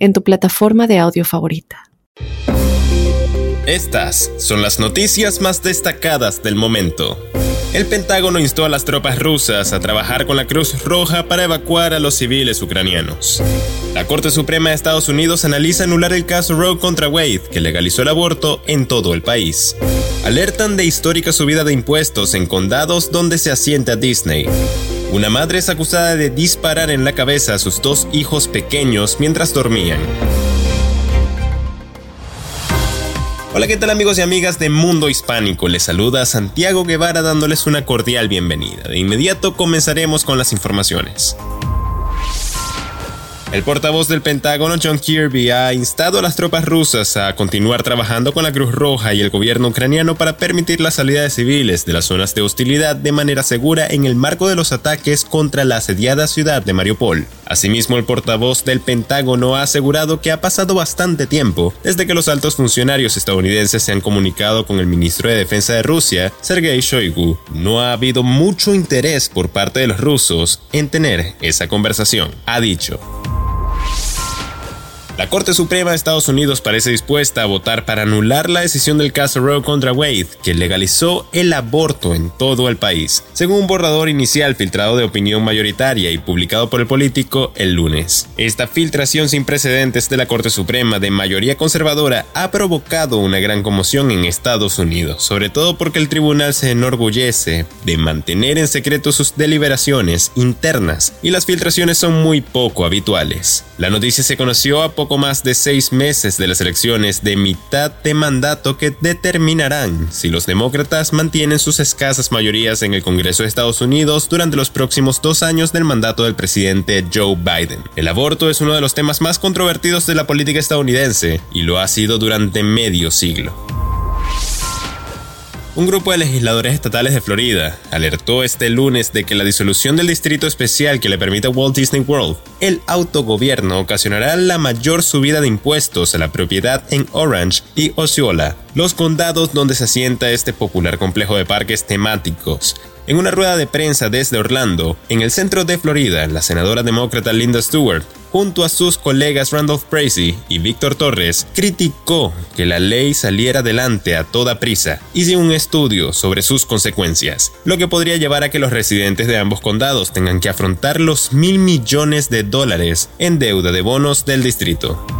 en tu plataforma de audio favorita. Estas son las noticias más destacadas del momento. El Pentágono instó a las tropas rusas a trabajar con la Cruz Roja para evacuar a los civiles ucranianos. La Corte Suprema de Estados Unidos analiza anular el caso Roe contra Wade, que legalizó el aborto en todo el país. Alertan de histórica subida de impuestos en condados donde se asienta Disney. Una madre es acusada de disparar en la cabeza a sus dos hijos pequeños mientras dormían. Hola, ¿qué tal amigos y amigas de Mundo Hispánico? Les saluda Santiago Guevara dándoles una cordial bienvenida. De inmediato comenzaremos con las informaciones. El portavoz del Pentágono, John Kirby, ha instado a las tropas rusas a continuar trabajando con la Cruz Roja y el gobierno ucraniano para permitir la salida de civiles de las zonas de hostilidad de manera segura en el marco de los ataques contra la asediada ciudad de Mariupol. Asimismo, el portavoz del Pentágono ha asegurado que ha pasado bastante tiempo desde que los altos funcionarios estadounidenses se han comunicado con el ministro de Defensa de Rusia, Sergei Shoigu. No ha habido mucho interés por parte de los rusos en tener esa conversación, ha dicho. La Corte Suprema de Estados Unidos parece dispuesta a votar para anular la decisión del caso Roe contra Wade, que legalizó el aborto en todo el país, según un borrador inicial filtrado de opinión mayoritaria y publicado por el político el lunes. Esta filtración sin precedentes de la Corte Suprema de mayoría conservadora ha provocado una gran conmoción en Estados Unidos, sobre todo porque el tribunal se enorgullece de mantener en secreto sus deliberaciones internas y las filtraciones son muy poco habituales. La noticia se conoció a poco más de seis meses de las elecciones de mitad de mandato que determinarán si los demócratas mantienen sus escasas mayorías en el Congreso de Estados Unidos durante los próximos dos años del mandato del presidente Joe Biden. El aborto es uno de los temas más controvertidos de la política estadounidense y lo ha sido durante medio siglo. Un grupo de legisladores estatales de Florida alertó este lunes de que la disolución del distrito especial que le permite a Walt Disney World el autogobierno ocasionará la mayor subida de impuestos a la propiedad en Orange y Osceola, los condados donde se asienta este popular complejo de parques temáticos. En una rueda de prensa desde Orlando, en el centro de Florida, la senadora demócrata Linda Stewart, junto a sus colegas Randolph Bracy y Víctor Torres, criticó que la ley saliera adelante a toda prisa sin un estudio sobre sus consecuencias, lo que podría llevar a que los residentes de ambos condados tengan que afrontar los mil millones de dólares en deuda de bonos del distrito.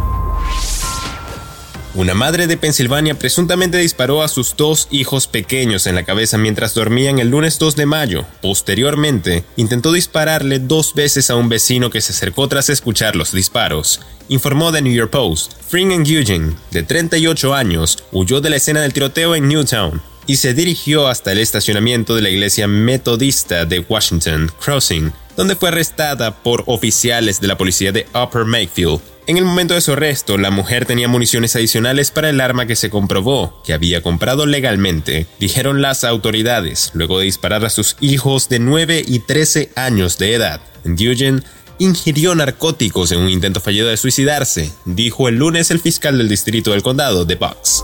Una madre de Pensilvania presuntamente disparó a sus dos hijos pequeños en la cabeza mientras dormían el lunes 2 de mayo. Posteriormente, intentó dispararle dos veces a un vecino que se acercó tras escuchar los disparos, informó The New York Post. Fring Eugene, de 38 años, huyó de la escena del tiroteo en Newtown y se dirigió hasta el estacionamiento de la iglesia metodista de Washington Crossing, donde fue arrestada por oficiales de la policía de Upper Mayfield en el momento de su arresto, la mujer tenía municiones adicionales para el arma que se comprobó que había comprado legalmente, dijeron las autoridades, luego de disparar a sus hijos de 9 y 13 años de edad. Dugan ingirió narcóticos en un intento fallido de suicidarse, dijo el lunes el fiscal del distrito del condado de Bucks.